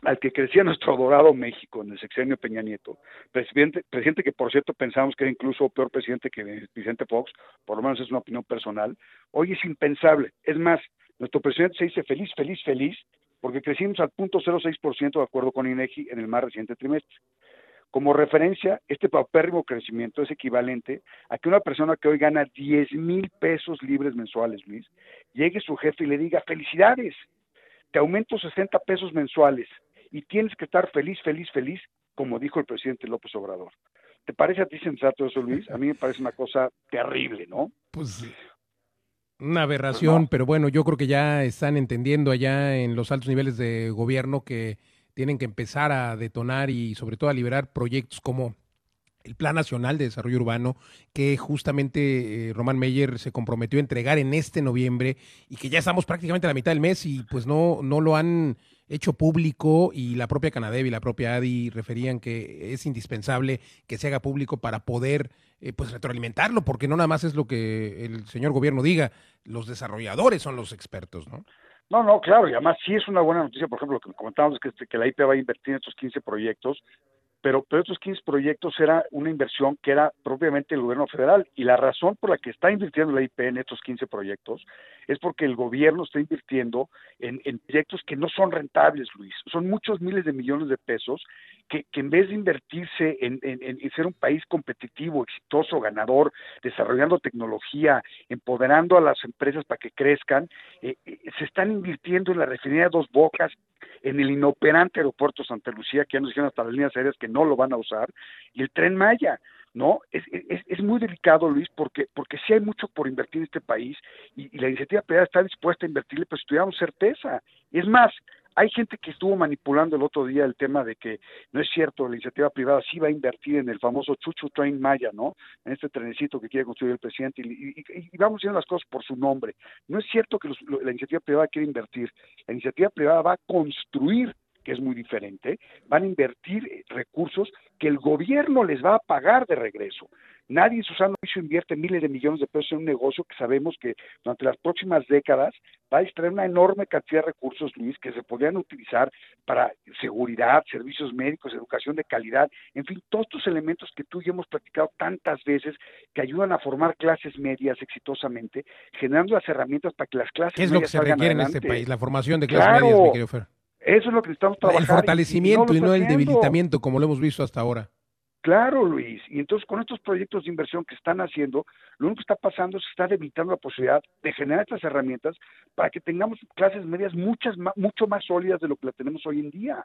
al que crecía nuestro adorado México en el sexenio Peña Nieto, presidente, presidente que por cierto pensamos que era incluso peor presidente que Vicente Fox, por lo menos es una opinión personal, hoy es impensable. Es más, nuestro presidente se dice feliz, feliz, feliz, porque crecimos al punto 0,6% de acuerdo con INEGI en el más reciente trimestre. Como referencia, este paupérrimo crecimiento es equivalente a que una persona que hoy gana 10 mil pesos libres mensuales, Luis, llegue su jefe y le diga, felicidades, te aumento 60 pesos mensuales y tienes que estar feliz, feliz, feliz, como dijo el presidente López Obrador. ¿Te parece a ti sensato eso, Luis? A mí me parece una cosa terrible, ¿no? Pues una aberración, pero bueno, yo creo que ya están entendiendo allá en los altos niveles de gobierno que tienen que empezar a detonar y sobre todo a liberar proyectos como el Plan Nacional de Desarrollo Urbano, que justamente eh, Román Meyer se comprometió a entregar en este noviembre y que ya estamos prácticamente a la mitad del mes y pues no, no lo han hecho público y la propia Canadev y la propia ADI referían que es indispensable que se haga público para poder eh, pues retroalimentarlo, porque no nada más es lo que el señor gobierno diga, los desarrolladores son los expertos, ¿no? No, no, claro, y además sí es una buena noticia, por ejemplo, lo que comentábamos que, este, que la IP va a invertir en estos 15 proyectos, pero, pero estos 15 proyectos era una inversión que era propiamente el gobierno federal, y la razón por la que está invirtiendo la IP en estos 15 proyectos es porque el gobierno está invirtiendo en, proyectos que no son rentables, Luis, son muchos miles de millones de pesos que, en vez de invertirse en, ser un país competitivo, exitoso, ganador, desarrollando tecnología, empoderando a las empresas para que crezcan, eh, eh, se están invirtiendo en la refinería Dos Bocas, en el inoperante aeropuerto Santa Lucía, que ya nos dijeron hasta las líneas aéreas que no lo van a usar, y el tren Maya. ¿no? Es, es, es, muy delicado, Luis, porque, porque sí hay mucho por invertir en este país y, la iniciativa privada está dispuesta a invertirle, pero si tuviéramos certeza. Es más, hay gente que estuvo manipulando el otro día el tema de que no es cierto, la iniciativa privada sí va a invertir en el famoso Chuchu Train Maya, ¿no? En este trenecito que quiere construir el presidente y, y, vamos haciendo las cosas por su nombre. No es cierto que la iniciativa privada quiere invertir. La iniciativa privada va a construir que es muy diferente, van a invertir eh, recursos que el gobierno les va a pagar de regreso. Nadie en su sano juicio invierte miles de millones de pesos en un negocio que sabemos que durante las próximas décadas va a extraer una enorme cantidad de recursos, Luis, que se podrían utilizar para seguridad, servicios médicos, educación de calidad, en fin, todos estos elementos que tú y yo hemos platicado tantas veces que ayudan a formar clases medias exitosamente, generando las herramientas para que las clases ¿Qué es lo que se requiere en este país? La formación de clases medias, mi querido Fer. Eso es lo que estamos trabajando. El fortalecimiento y no, el debilitamiento, como lo hemos visto hasta ahora. Claro, Luis. Y entonces con estos proyectos de inversión que están haciendo, lo único que está pasando es que está debilitando la posibilidad de generar estas herramientas para que tengamos clases medias muchas mucho más sólidas de lo que la tenemos hoy en día.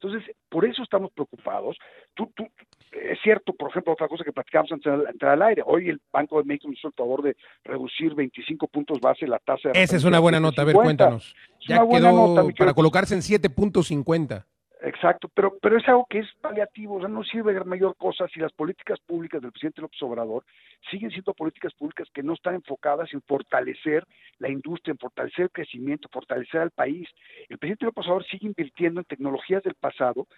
Entonces, por eso estamos preocupados. Tú, tú, es cierto, por ejemplo, otra cosa que platicamos antes de entrar al aire. Hoy el Banco de México hizo el favor de reducir 25 puntos base la tasa de... Esa es una buena nota. A ver, cuéntanos. ya quedó para colocarse en 7.50. Exacto, pero, pero es algo que es paliativo, o sea, no sirve de mayor cosa si las políticas públicas del presidente López Obrador siguen siendo políticas públicas que no están enfocadas en fortalecer la industria, en fortalecer el crecimiento, fortalecer al país. El presidente López Obrador sigue invirtiendo en tecnologías del pasado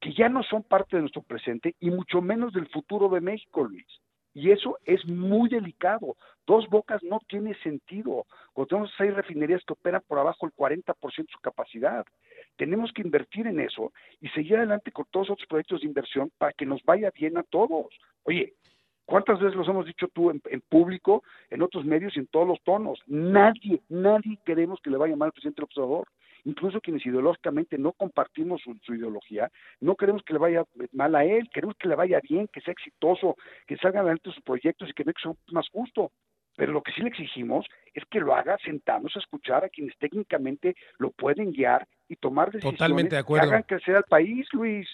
que ya no son parte de nuestro presente y mucho menos del futuro de México, Luis. Y eso es muy delicado. Dos bocas no tiene sentido. Cuando tenemos seis refinerías que operan por abajo el 40% de su capacidad. Tenemos que invertir en eso y seguir adelante con todos otros proyectos de inversión para que nos vaya bien a todos. Oye, ¿cuántas veces los hemos dicho tú en, público, en otros medios y en todos los tonos? Nadie, nadie queremos que le vaya mal al presidente del observador incluso quienes ideológicamente no compartimos su, ideología, no queremos que le vaya mal a él, queremos que le vaya bien, que sea exitoso, que salgan adelante sus proyectos y que México sea más justo. Pero lo que sí le exigimos es que lo haga sentarnos a escuchar a quienes técnicamente lo pueden guiar y tomar decisiones Totalmente de acuerdo. que hagan crecer al país, Luis.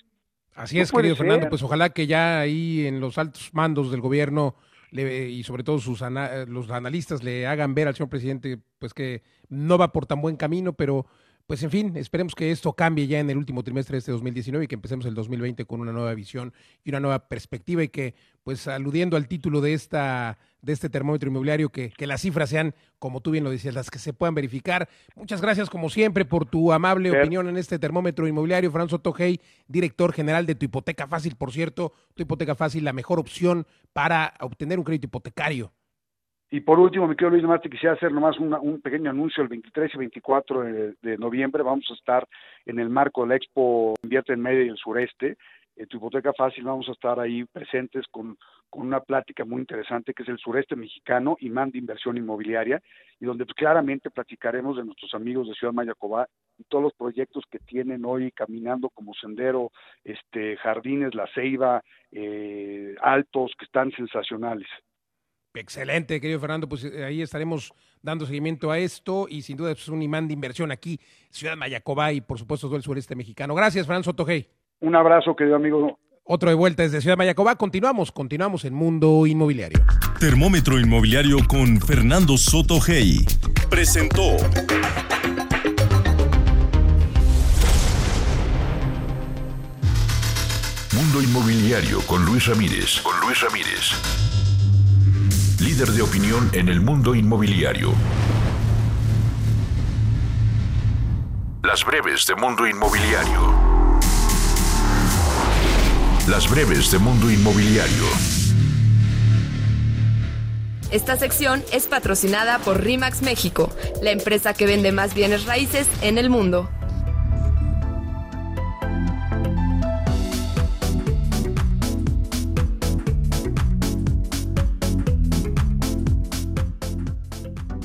Así es, querido Fernando, pues ojalá que ya ahí en los altos mandos del gobierno y sobre todo sus los analistas le hagan ver al señor presidente pues que no va por tan buen camino, pero pues en fin, esperemos que esto cambie ya en el último trimestre de este 2019 y que empecemos el 2020 con una nueva visión y una nueva perspectiva y que, pues aludiendo al título de esta de este termómetro inmobiliario, que, que las cifras sean, como tú bien lo decías, las que se puedan verificar. Muchas gracias, como siempre, por tu amable opinión en este termómetro inmobiliario. Franzo Tojei, director general de Tu Hipoteca Fácil, por cierto, Tu Hipoteca Fácil, la mejor opción para obtener un crédito hipotecario. Y por último, mi querido Luis, nomás te quisiera hacer nomás un pequeño anuncio. El 23 y 24 de, noviembre vamos a estar en el marco del Expo Invierte en Medio y el Sureste. En tu hipoteca fácil vamos a estar ahí presentes con, con una plática muy interesante que es el sureste mexicano, imán de inversión inmobiliaria, y donde pues, claramente platicaremos de nuestros amigos de Ciudad Mayacobá y todos los proyectos que tienen hoy caminando como sendero, este, jardines, la ceiba, eh, altos, que están sensacionales. Excelente, querido Fernando. Pues eh, ahí estaremos dando seguimiento a esto y sin duda es un imán de inversión aquí, Ciudad Mayacobá y por supuesto todo el sureste mexicano. Gracias, Fernando Sotogey. Un abrazo, querido amigo. Otro de vuelta desde Ciudad Mayacobá. Continuamos, continuamos en Mundo Inmobiliario. Termómetro Inmobiliario con Fernando Sotogey. Presentó. Mundo Inmobiliario con Luis Ramírez. Con Luis Ramírez líder de opinión en el mundo inmobiliario. Las breves de Mundo Inmobiliario. Las breves de Mundo Inmobiliario. Esta sección es patrocinada por RIMAX México, la empresa que vende más bienes raíces en el mundo.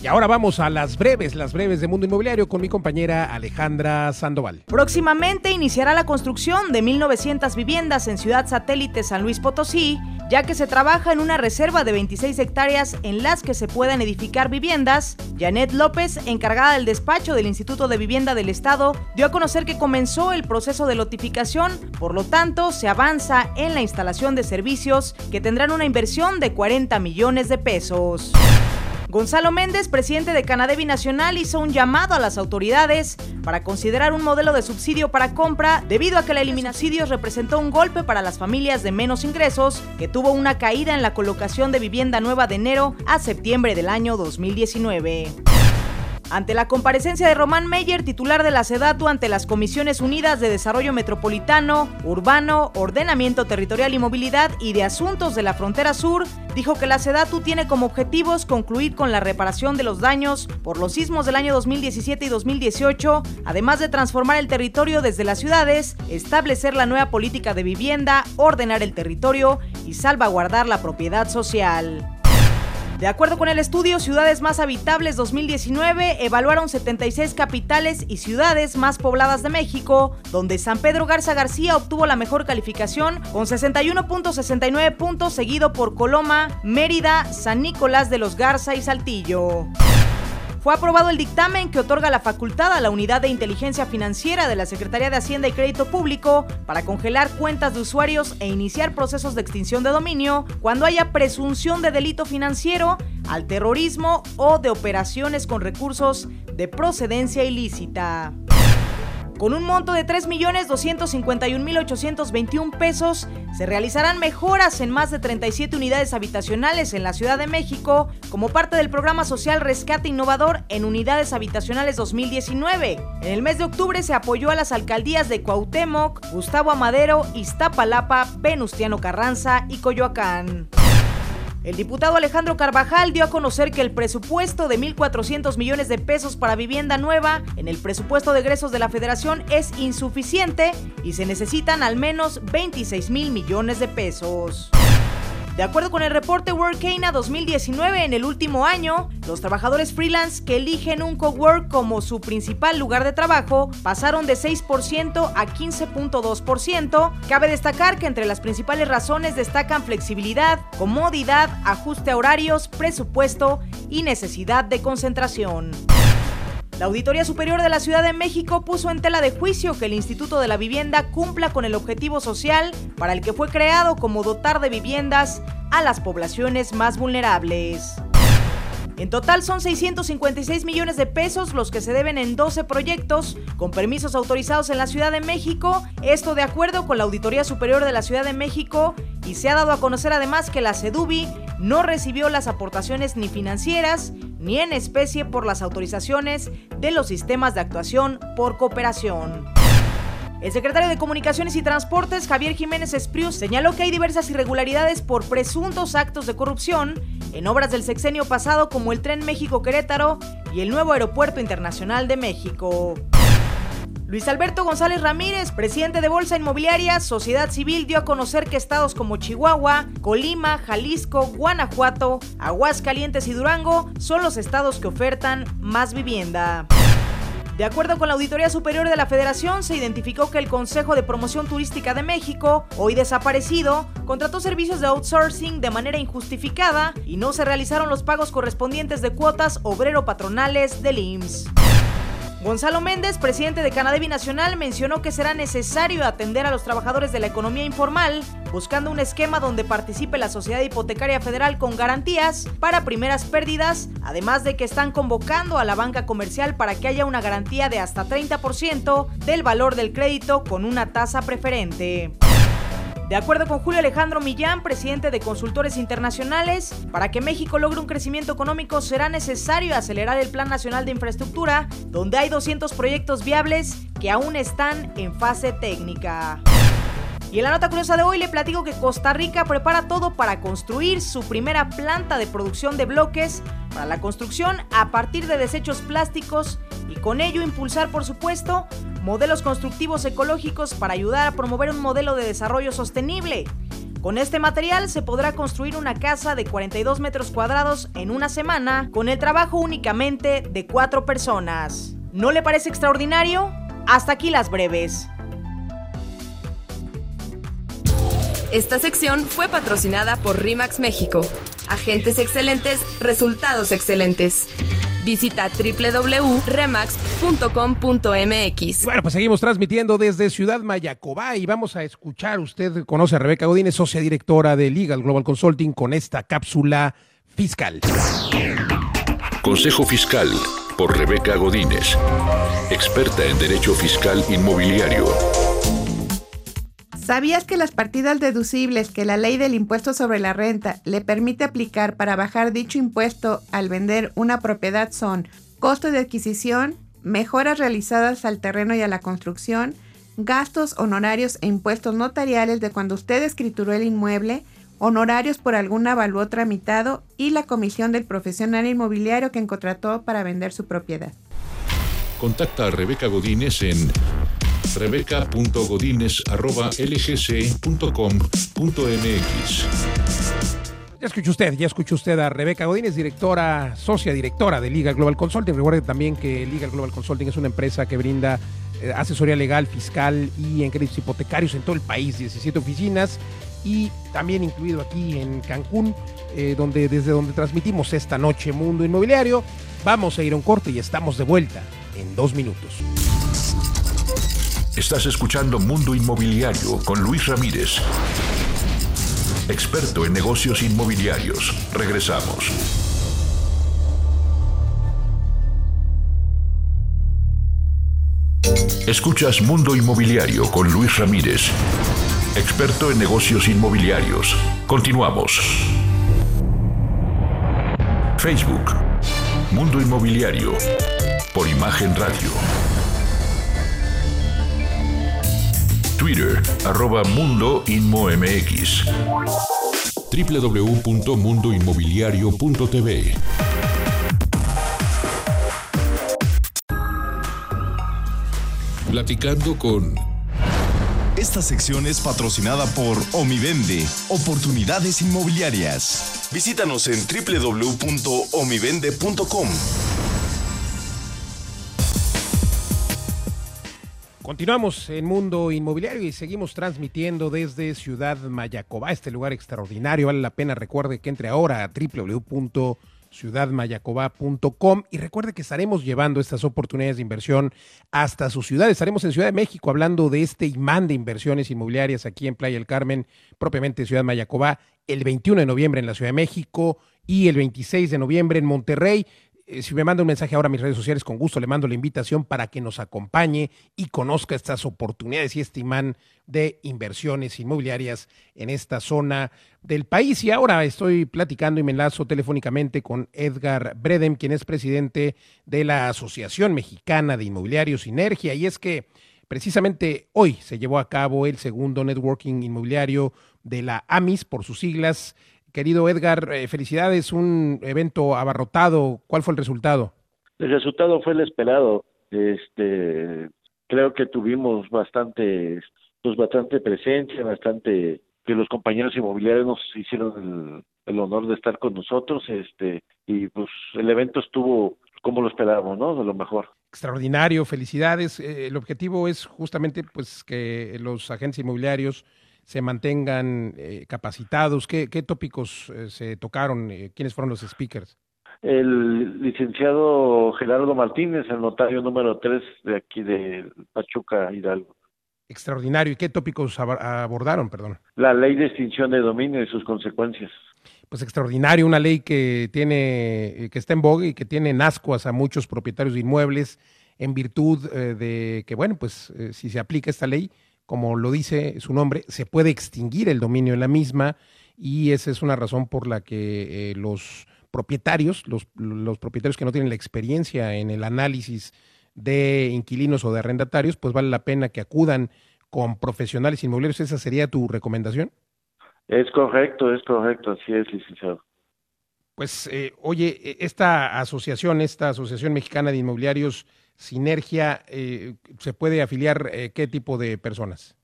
Y ahora vamos a las breves, las breves de Mundo Inmobiliario con mi compañera Alejandra Sandoval. Próximamente iniciará la construcción de 1.900 viviendas en Ciudad Satélite San Luis Potosí, ya que se trabaja en una reserva de 26 hectáreas en las que se puedan edificar viviendas. Janet López, encargada del despacho del Instituto de Vivienda del Estado, dio a conocer que comenzó el proceso de lotificación, por lo tanto se avanza en la instalación de servicios que tendrán una inversión de 40 millones de pesos. Gonzalo Méndez, presidente de Canadevi Nacional, hizo un llamado a las autoridades para considerar un modelo de subsidio para compra debido a que la eliminación de representó un golpe para las familias de menos ingresos, que tuvo una caída en la colocación de vivienda nueva de enero a septiembre del año 2019. Ante la comparecencia de Román Meyer, titular de la SEDATU ante las Comisiones Unidas de Desarrollo Metropolitano, Urbano, Ordenamiento Territorial y Movilidad y de Asuntos de la Frontera Sur, dijo que la SEDATU tiene como objetivos concluir con la reparación de los daños por los sismos del año 2017 y 2018, además de transformar el territorio desde las ciudades, establecer la nueva política de vivienda, ordenar el territorio y salvaguardar la propiedad social. De acuerdo con el estudio Ciudades Más Habitables 2019, evaluaron 76 capitales y ciudades más pobladas de México, donde San Pedro Garza García obtuvo la mejor calificación con 61.69 puntos, seguido por Coloma, Mérida, San Nicolás de los Garza y Saltillo. Fue aprobado el dictamen que otorga la facultad a la Unidad de Inteligencia Financiera de la Secretaría de Hacienda y Crédito Público para congelar cuentas de usuarios e iniciar procesos de extinción de dominio cuando haya presunción de delito financiero, al terrorismo o de operaciones con recursos de procedencia ilícita. Con un monto de 3.251.821 pesos, se realizarán mejoras en más de 37 unidades habitacionales en la Ciudad de México como parte del programa social Rescate Innovador en Unidades Habitacionales 2019. En el mes de octubre se apoyó a las alcaldías de Cuauhtémoc, Gustavo Amadero, Iztapalapa, Venustiano Carranza y Coyoacán. El diputado Alejandro Carvajal dio a conocer que el presupuesto de 1.400 millones de pesos para vivienda nueva en el presupuesto de egresos de la federación es insuficiente y se necesitan al menos 26 mil millones de pesos. De acuerdo con el reporte Workana 2019, en el último año, los trabajadores freelance que eligen un cowork como su principal lugar de trabajo pasaron de 6% a 15.2%. Cabe destacar que entre las principales razones destacan flexibilidad, comodidad, ajuste a horarios, presupuesto y necesidad de concentración. La Auditoría Superior de la Ciudad de México puso en tela de juicio que el Instituto de la Vivienda cumpla con el objetivo social para el que fue creado como dotar de viviendas a las poblaciones más vulnerables. En total son 656 millones de pesos los que se deben en 12 proyectos con permisos autorizados en la Ciudad de México, esto de acuerdo con la Auditoría Superior de la Ciudad de México y se ha dado a conocer además que la CEDUBI no recibió las aportaciones ni financieras ni en especie por las autorizaciones de los sistemas de actuación por cooperación. El secretario de Comunicaciones y Transportes, Javier Jiménez Espriu, señaló que hay diversas irregularidades por presuntos actos de corrupción en obras del sexenio pasado como el Tren México-Querétaro y el nuevo Aeropuerto Internacional de México. Luis Alberto González Ramírez, presidente de Bolsa Inmobiliaria, Sociedad Civil, dio a conocer que estados como Chihuahua, Colima, Jalisco, Guanajuato, Aguascalientes y Durango son los estados que ofertan más vivienda. De acuerdo con la Auditoría Superior de la Federación, se identificó que el Consejo de Promoción Turística de México, hoy desaparecido, contrató servicios de outsourcing de manera injustificada y no se realizaron los pagos correspondientes de cuotas obrero-patronales del IMSS. Gonzalo Méndez, presidente de Canadevi Nacional, mencionó que será necesario atender a los trabajadores de la economía informal, buscando un esquema donde participe la Sociedad Hipotecaria Federal con garantías para primeras pérdidas, además de que están convocando a la banca comercial para que haya una garantía de hasta 30% del valor del crédito con una tasa preferente. De acuerdo con Julio Alejandro Millán, presidente de Consultores Internacionales, para que México logre un crecimiento económico será necesario acelerar el Plan Nacional de Infraestructura, donde hay 200 proyectos viables que aún están en fase técnica. Y en la nota curiosa de hoy le platico que Costa Rica prepara todo para construir su primera planta de producción de bloques para la construcción a partir de desechos plásticos y con ello impulsar, por supuesto, modelos constructivos ecológicos para ayudar a promover un modelo de desarrollo sostenible. Con este material se podrá construir una casa de 42 metros cuadrados en una semana con el trabajo únicamente de cuatro personas. ¿No le parece extraordinario? Hasta aquí las breves. Esta sección fue patrocinada por RIMAX México. Agentes excelentes, resultados excelentes. Visita www.remax.com.mx. Bueno, pues seguimos transmitiendo desde Ciudad Mayacobá y vamos a escuchar, usted conoce a Rebeca Godínez, socia directora de Legal Global Consulting, con esta cápsula fiscal. Consejo Fiscal por Rebeca Godínez, experta en Derecho Fiscal Inmobiliario. ¿Sabías que las partidas deducibles que la ley del impuesto sobre la renta le permite aplicar para bajar dicho impuesto al vender una propiedad son costos de adquisición, mejoras realizadas al terreno y a la construcción, gastos honorarios e impuestos notariales de cuando usted escrituró el inmueble, honorarios por algún avalúo tramitado y la comisión del profesional inmobiliario que contrató para vender su propiedad? Contacta a Rebeca Godínez en rebeca.godínez.lgc.com.mx. Ya escuchó usted, ya escuchó usted a Rebeca Godínez, directora, socia directora de Liga Global Consulting. Recuerde también que Liga Global Consulting es una empresa que brinda eh, asesoría legal, fiscal y en créditos hipotecarios en todo el país, 17 oficinas y también incluido aquí en Cancún, eh, donde, desde donde transmitimos esta noche Mundo Inmobiliario. Vamos a ir a un corte y estamos de vuelta en dos minutos. Estás escuchando Mundo Inmobiliario con Luis Ramírez, experto en negocios inmobiliarios. Regresamos. Escuchas Mundo Inmobiliario con Luis Ramírez, experto en negocios inmobiliarios. Continuamos. Facebook, Mundo Inmobiliario, por Imagen Radio. Twitter, arroba Mundo Inmo MX. www.mundoinmobiliario.tv. Platicando con Esta sección es patrocinada por Omivende, Oportunidades Inmobiliarias. Visítanos en www.omivende.com. Continuamos en Mundo Inmobiliario y seguimos transmitiendo desde Ciudad Mayacobá, este lugar extraordinario. Vale la pena, recuerde que entre ahora a www.ciudadmayacobá.com y recuerde que estaremos llevando estas oportunidades de inversión hasta su ciudad. Estaremos en Ciudad de México hablando de este imán de inversiones inmobiliarias aquí en Playa del Carmen, propiamente Ciudad Mayacobá, el 21 de noviembre en la Ciudad de México y el 26 de noviembre en Monterrey. Eh, si me manda un mensaje ahora a mis redes sociales, con gusto le mando la invitación para que nos acompañe y conozca estas oportunidades y este imán de inversiones inmobiliarias en esta zona del país. Y ahora estoy platicando y me enlazo telefónicamente con Edgar Bredem, quien es presidente de la Asociación Mexicana de Inmobiliarios Sinergia. Y es que precisamente hoy se llevó a cabo el segundo networking inmobiliario de la AMIS, por sus siglas, Querido Edgar, eh, felicidades, un evento abarrotado. ¿Cuál fue el resultado? El resultado fue el esperado. Este, creo que tuvimos bastante, pues bastante presencia, bastante que los compañeros inmobiliarios nos hicieron el, el, honor de estar con nosotros, este, y pues el evento estuvo como lo esperábamos, ¿no? De lo mejor. Extraordinario, felicidades. Eh, el objetivo es justamente pues que los agentes inmobiliarios se mantengan eh, capacitados? ¿Qué, tópicos eh, se tocaron? Eh, ¿Quiénes fueron los speakers? El licenciado Gerardo Martínez, el notario número 3 de aquí de Pachuca, Hidalgo. Extraordinario. ¿Y qué tópicos abordaron, perdón? La ley de extinción de dominio y sus consecuencias. Pues extraordinario, una ley que tiene, que está en boga y que tiene en ascuas a muchos propietarios de inmuebles en virtud de que, bueno, pues si se aplica esta ley, como lo dice su nombre, se puede extinguir el dominio en la misma y esa es una razón por la que eh, los propietarios, los, los, propietarios que no tienen la experiencia en el análisis de inquilinos o de arrendatarios, pues vale la pena que acudan con profesionales inmobiliarios. ¿Esa sería tu recomendación? Es correcto, es correcto, así es, licenciado. Pues, eh, oye, e, esta asociación, esta Asociación Mexicana de Inmobiliarios, Sinergia, eh, ¿se puede afiliar eh, qué tipo de personas?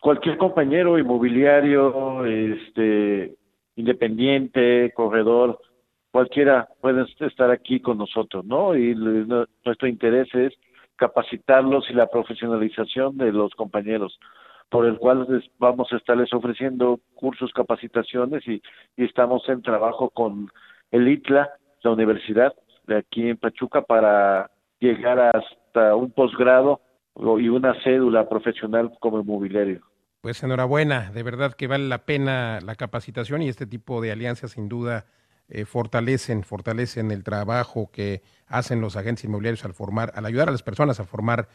Cualquier compañero inmobiliario, este, independiente, corredor, cualquiera puede estar aquí con nosotros, ¿no? Y nuestro interés es capacitarlos y la profesionalización de los compañeros, por el cual vamos a estarles ofreciendo cursos, capacitaciones y, y estamos en trabajo con el ITLA, la universidad de aquí en Pachuca, para llegar hasta un posgrado y una cédula profesional como inmobiliario. Pues enhorabuena, de verdad que vale la pena la capacitación y este tipo de alianzas sin duda eh, fortalecen, fortalecen el trabajo que hacen los agentes inmobiliarios al formar, al ayudar a las personas a formar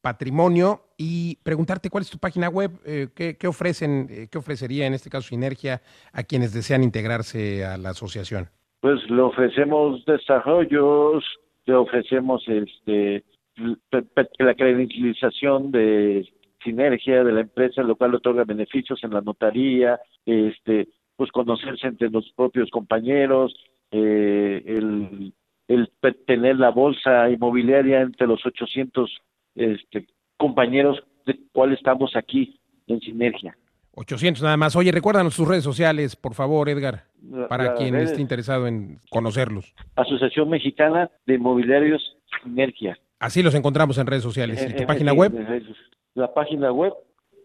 patrimonio y preguntarte cuál es tu página web, eh, qué, qué, ofrecen, eh, qué ofrecería en este caso Sinergia a quienes desean integrarse a la asociación. Pues le ofrecemos desarrollos, le ofrecemos este la credencialización de sinergia de la empresa, lo cual otorga beneficios en la notaría, este, pues conocerse entre los propios compañeros, eh, el, el tener la bolsa inmobiliaria entre los 800 este, compañeros de cual estamos aquí en sinergia. 800 nada más. Oye, recuérdanos sus redes sociales, por favor, Edgar, para quien esté interesado en conocerlos. Asociación Mexicana de Inmobiliarios Sinergia. Así los encontramos en redes sociales. ¿Y tu página web? La página web,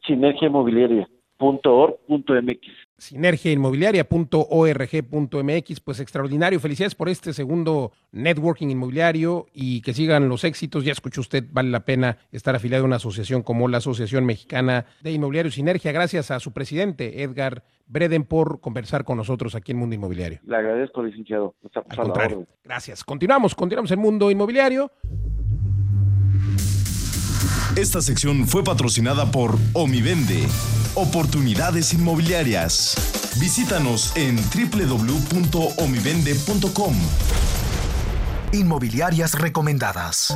Sinergia Inmobiliaria sinergiainmobiliaria.org.mx. Sinergiainmobiliaria.org.mx, pues extraordinario. Felicidades por este segundo networking inmobiliario y que sigan los éxitos. Ya escuchó usted, vale la pena estar afiliado a una asociación como la Asociación Mexicana de Inmobiliario Sinergia. Gracias a su presidente, Edgar Breden, por conversar con nosotros aquí en Mundo Inmobiliario. Le agradezco, licenciado. Al contrario. Gracias. Continuamos, continuamos en Mundo Inmobiliario. Esta sección fue patrocinada por Omivende, oportunidades inmobiliarias. Visítanos en www.omivende.com. Inmobiliarias recomendadas.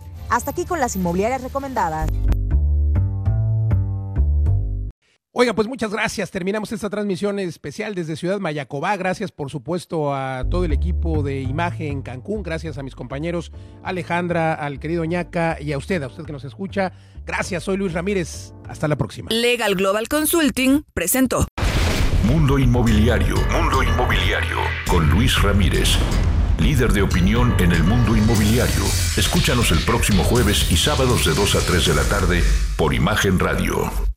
Hasta aquí con las inmobiliarias recomendadas. Oiga, pues muchas gracias. Terminamos esta transmisión especial desde Ciudad Mayacobá. Gracias, por supuesto, a todo el equipo de Imagen Cancún. Gracias a mis compañeros Alejandra, al querido Ñaca y a usted, a usted que nos escucha. Gracias, soy Luis Ramírez. Hasta la próxima. Legal Global Consulting presentó Mundo Inmobiliario, Mundo Inmobiliario, con Luis Ramírez líder de opinión en el mundo inmobiliario. Escúchanos el próximo jueves y sábados de 2 a 3 de la tarde por Imagen Radio.